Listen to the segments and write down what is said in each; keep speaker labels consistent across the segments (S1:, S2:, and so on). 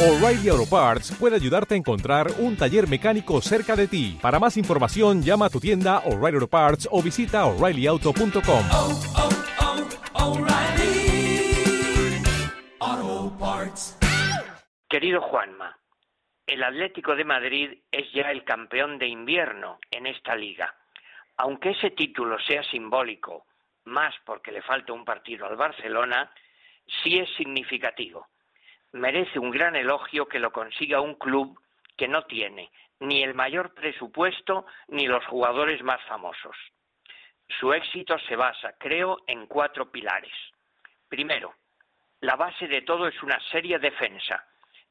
S1: O'Reilly Auto Parts puede ayudarte a encontrar un taller mecánico cerca de ti. Para más información, llama a tu tienda O'Reilly Auto Parts o visita oreillyauto.com.
S2: oh, oh, O'Reilly Auto Parts.
S3: Querido Juanma, el Atlético de Madrid es ya el campeón de invierno en esta liga. Aunque ese título sea simbólico, más porque le falta un partido al Barcelona, sí es significativo merece un gran elogio que lo consiga un club que no tiene ni el mayor presupuesto ni los jugadores más famosos. Su éxito se basa, creo, en cuatro pilares. Primero, la base de todo es una seria defensa.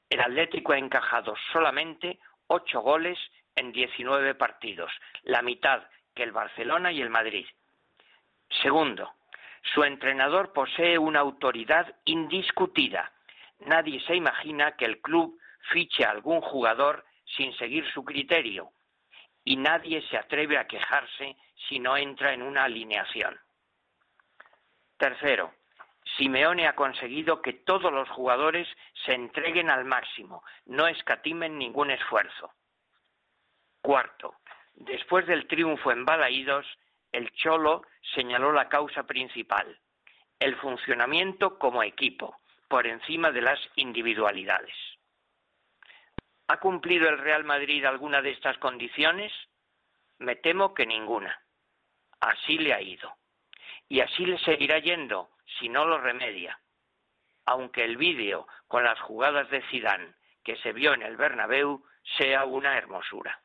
S3: El Atlético ha encajado solamente ocho goles en 19 partidos, la mitad que el Barcelona y el Madrid. Segundo, su entrenador posee una autoridad indiscutida nadie se imagina que el club fiche a algún jugador sin seguir su criterio y nadie se atreve a quejarse si no entra en una alineación. Tercero, Simeone ha conseguido que todos los jugadores se entreguen al máximo, no escatimen ningún esfuerzo. Cuarto, después del triunfo en Balaídos, el Cholo señaló la causa principal, el funcionamiento como equipo, por encima de las individualidades. ¿Ha cumplido el Real Madrid alguna de estas condiciones? Me temo que ninguna. Así le ha ido. Y así le seguirá yendo si no lo remedia. Aunque el vídeo con las jugadas de Zidane que se vio en el Bernabéu sea una hermosura.